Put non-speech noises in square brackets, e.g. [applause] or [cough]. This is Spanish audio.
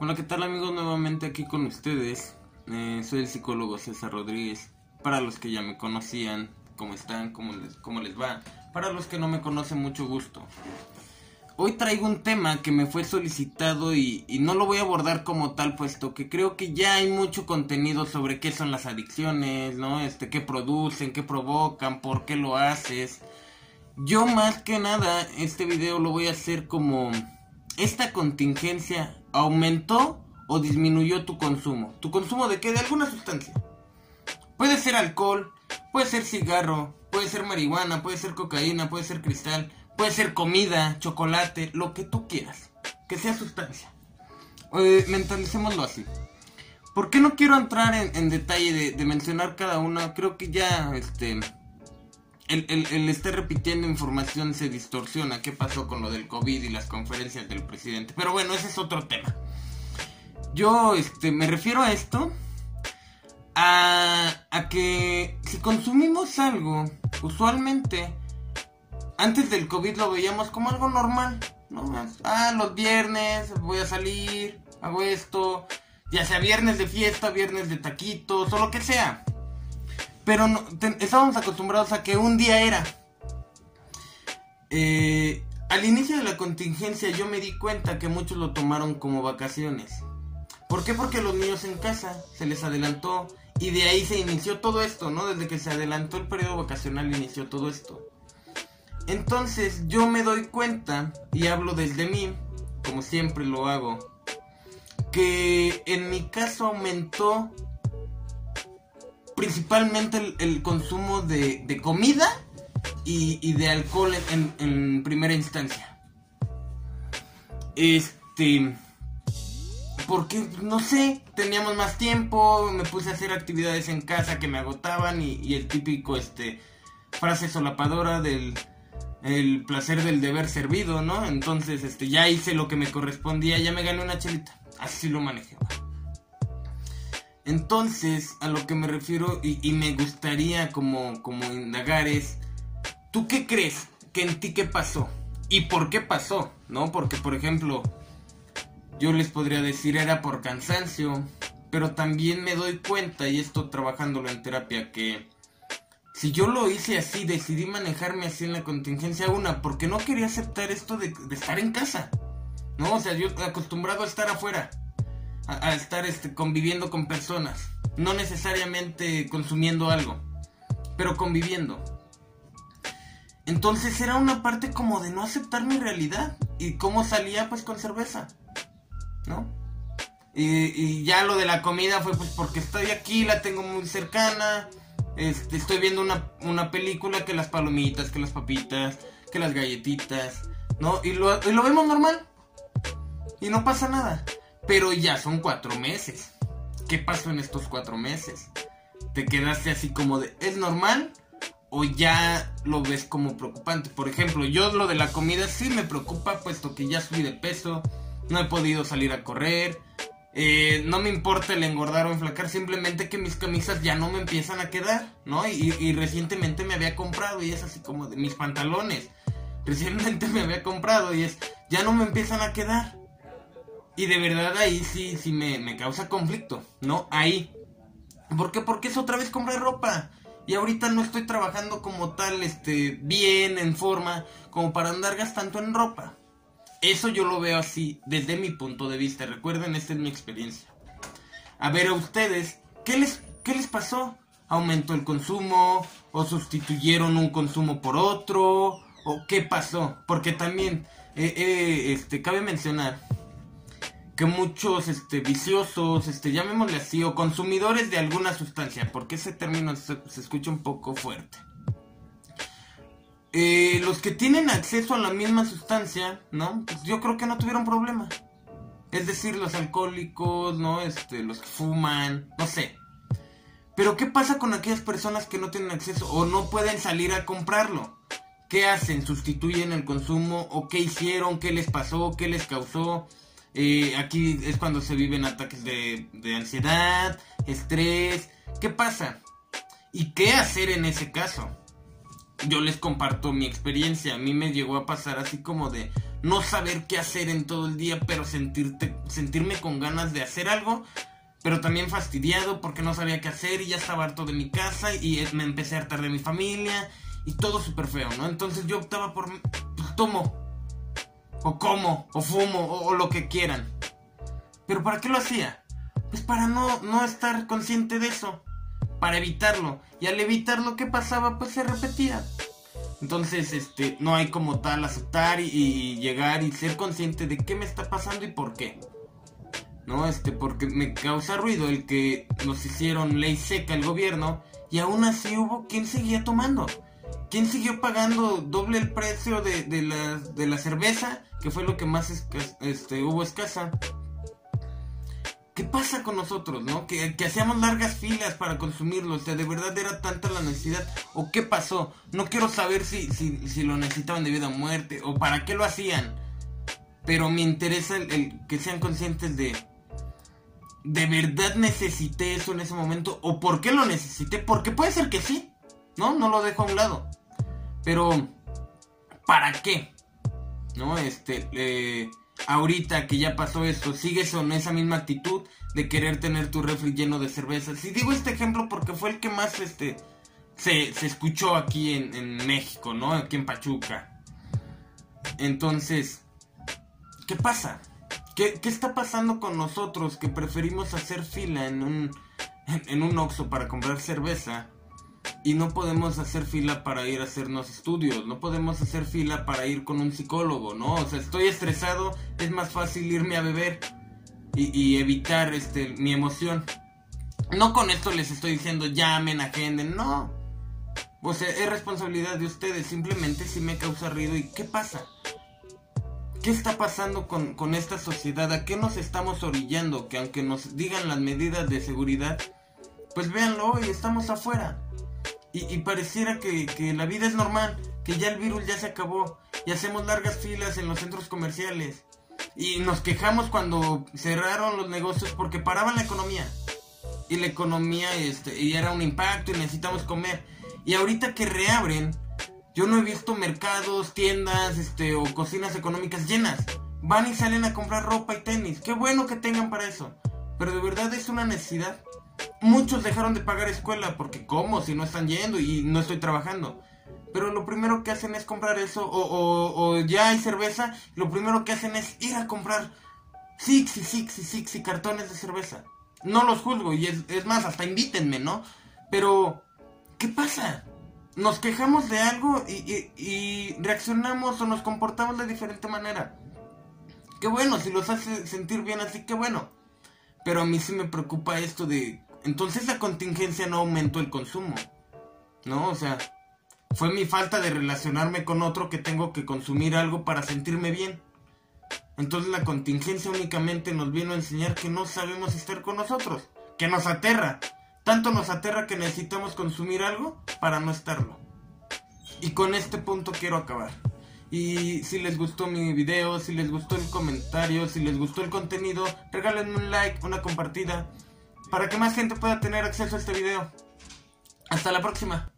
Hola, ¿qué tal amigos? Nuevamente aquí con ustedes. Eh, soy el psicólogo César Rodríguez. Para los que ya me conocían, ¿cómo están? ¿Cómo les, cómo les va? Para los que no me conocen, mucho gusto. Hoy traigo un tema que me fue solicitado y, y, no lo voy a abordar como tal, puesto que creo que ya hay mucho contenido sobre qué son las adicciones, ¿no? Este, qué producen, qué provocan, por qué lo haces. Yo más que nada, este video lo voy a hacer como esta contingencia aumentó o disminuyó tu consumo. ¿Tu consumo de qué? De alguna sustancia. Puede ser alcohol, puede ser cigarro, puede ser marihuana, puede ser cocaína, puede ser cristal, puede ser comida, chocolate, lo que tú quieras. Que sea sustancia. Eh, mentalicémoslo así. ¿Por qué no quiero entrar en, detalle de, de, mencionar cada una? Creo que ya este el, el, estar repitiendo información se distorsiona. ¿Qué pasó con lo del COVID y las conferencias del presidente? Pero bueno, ese es otro tema. Yo este, me refiero a esto. A, a que si consumimos algo, usualmente, antes del COVID lo veíamos como algo normal. ¿no? Ah, los viernes voy a salir, hago esto. Ya sea viernes de fiesta, viernes de taquitos o lo que sea. Pero no, estábamos acostumbrados a que un día era. Eh, al inicio de la contingencia yo me di cuenta que muchos lo tomaron como vacaciones. ¿Por qué? Porque los niños en casa se les adelantó y de ahí se inició todo esto, ¿no? Desde que se adelantó el periodo vacacional inició todo esto. Entonces yo me doy cuenta, y hablo desde mí, como siempre lo hago, que en mi caso aumentó principalmente el, consumo de, comida y, de alcohol en, primera instancia. Este. Porque, no sé, teníamos más tiempo, me puse a hacer actividades en casa que me agotaban y, el típico, este, frase solapadora del el placer del deber servido, ¿no? Entonces, este, ya hice lo que me correspondía, ya me gané una chelita. Así lo manejé. Entonces, a lo que me refiero y, me gustaría como, como indagar es, ¿tú qué crees que en ti qué pasó? ¿Y por qué pasó? ¿No? Porque, por ejemplo, yo les podría decir era por cansancio, pero también me doy cuenta, y esto trabajándolo en terapia, que si yo lo hice así, decidí manejarme así en la contingencia una, porque no quería aceptar esto de, de estar en casa. ¿No? O sea, yo acostumbrado a estar afuera a, estar este, conviviendo con personas. No necesariamente consumiendo algo, pero conviviendo. Entonces era una parte como de no aceptar mi realidad. ¿Y cómo salía? Pues con cerveza. ¿No? Y, ya lo de la comida fue pues porque estoy aquí, la tengo muy cercana. Este, estoy viendo una, una película que las palomitas, que las papitas, que las galletitas. ¿No? Y lo, y lo vemos normal. Y no pasa nada. Pero ya son cuatro meses. ¿Qué pasó en estos cuatro meses? ¿Te quedaste así como de, ¿es normal? ¿O ya lo ves como preocupante? Por ejemplo, yo lo de la comida sí me preocupa, puesto que ya subí de peso, no he podido salir a correr, eh, no me importa el engordar o enflacar, simplemente que mis camisas ya no me empiezan a quedar, ¿no? Y, y, recientemente me había comprado y es así como de mis pantalones. Recientemente [laughs] me había comprado y es, ya no me empiezan a quedar. Y de verdad ahí sí, sí me, causa conflicto, ¿no? Ahí. ¿Por qué? Porque es otra vez comprar ropa. Y ahorita no estoy trabajando como tal, este, bien, en forma, como para andar gastando en ropa. Eso yo lo veo así, desde mi punto de vista. Recuerden, esta es mi experiencia. A ver, a ustedes, ¿qué les, qué les pasó? ¿Aumentó el consumo? ¿O sustituyeron un consumo por otro? ¿O qué pasó? Porque también, eh, eh, este, cabe mencionar que muchos este, viciosos, este, llamémosle así, o consumidores de alguna sustancia, porque ese término se, escucha un poco fuerte. Eh, los que tienen acceso a la misma sustancia, ¿no? Pues yo creo que no tuvieron problema. Es decir, los alcohólicos, ¿no? Este, los que fuman, no sé. Pero ¿qué pasa con aquellas personas que no tienen acceso o no pueden salir a comprarlo? ¿Qué hacen? ¿Sustituyen el consumo? ¿O qué hicieron? ¿Qué les pasó? ¿Qué les causó? Eh, aquí es cuando se viven ataques de, ansiedad, estrés. ¿Qué pasa? ¿Y qué hacer en ese caso? yo les comparto mi experiencia. A mí me llegó a pasar así como de no saber qué hacer en todo el día, pero sentirte, sentirme con ganas de hacer algo, pero también fastidiado porque no sabía qué hacer y ya estaba harto de mi casa y me empecé a hartar de mi familia y todo súper feo, ¿no? Entonces yo optaba por pues, tomo, o como, o fumo, o, lo que quieran. ¿Pero para qué lo hacía? Pues para no, no estar consciente de eso, para evitarlo. Y al evitarlo, ¿qué pasaba? Pues se repetía. Entonces, este, no hay como tal aceptar y, llegar y ser consciente de qué me está pasando y por qué. ¿No? Este, porque me causa ruido el que nos hicieron ley seca el gobierno y aún así hubo quien seguía tomando. ¿Quién siguió pagando doble el precio de, de, la, de la cerveza? Que fue lo que más este, hubo escasa. ¿Qué pasa con nosotros, no? Que, hacíamos largas filas para consumirlo. O sea, ¿de verdad era tanta la necesidad? ¿O qué pasó? No quiero saber si, si, lo necesitaban de vida o muerte. O para qué lo hacían. Pero me interesa el, que sean conscientes de... ¿De verdad necesité eso en ese momento? ¿O por qué lo necesité? Porque puede ser que sí. ¿No? No lo dejo a un lado. Pero... ¿Para qué? ¿No? Este... Ahorita que ya pasó esto, sigues con esa misma actitud de querer tener tu refri lleno de cerveza. Si digo este ejemplo porque fue el que más este se, escuchó aquí en, México, ¿no? Aquí en Pachuca. Entonces, ¿qué pasa? ¿Qué, ¿Qué, está pasando con nosotros que preferimos hacer fila en un, en un Oxxo para comprar cerveza? Y no podemos hacer fila para ir a hacernos estudios, no podemos hacer fila para ir con un psicólogo, ¿no? O sea, estoy estresado, es más fácil irme a beber y, evitar este, mi emoción. No con esto les estoy diciendo llamen, agenden, no. O sea, es responsabilidad de ustedes, simplemente si me causa ruido y ¿qué pasa? ¿Qué está pasando con, con esta sociedad? ¿A qué nos estamos orillando? Que aunque nos digan las medidas de seguridad, pues véanlo hoy, estamos afuera. Y, pareciera que, la vida es normal, que ya el virus ya se acabó y hacemos largas filas en los centros comerciales. Y nos quejamos cuando cerraron los negocios porque paraban la economía. Y la economía este, y era un impacto y necesitamos comer. Y ahorita que reabren, yo no he visto mercados, tiendas este, o cocinas económicas llenas. Van y salen a comprar ropa y tenis. Qué bueno que tengan para eso. Pero de verdad es una necesidad. Muchos dejaron de pagar escuela porque ¿cómo? Si no están yendo y no estoy trabajando. Pero lo primero que hacen es comprar eso o, ya hay cerveza. Lo primero que hacen es ir a comprar six y six y y cartones de cerveza. No los juzgo y es, más, hasta invítenme, ¿no? Pero, ¿qué pasa? Nos quejamos de algo y, y reaccionamos o nos comportamos de diferente manera. Qué bueno, si los hace sentir bien así, qué bueno. Pero a mí sí me preocupa esto de entonces la contingencia no aumentó el consumo. ¿No? O sea, fue mi falta de relacionarme con otro que tengo que consumir algo para sentirme bien. Entonces la contingencia únicamente nos vino a enseñar que no sabemos estar con nosotros, que nos aterra. Tanto nos aterra que necesitamos consumir algo para no estarlo. Y con este punto quiero acabar. Y si les gustó mi video, si les gustó el comentario, si les gustó el contenido, regálenme un like, una compartida para que más gente pueda tener acceso a este video. Hasta la próxima.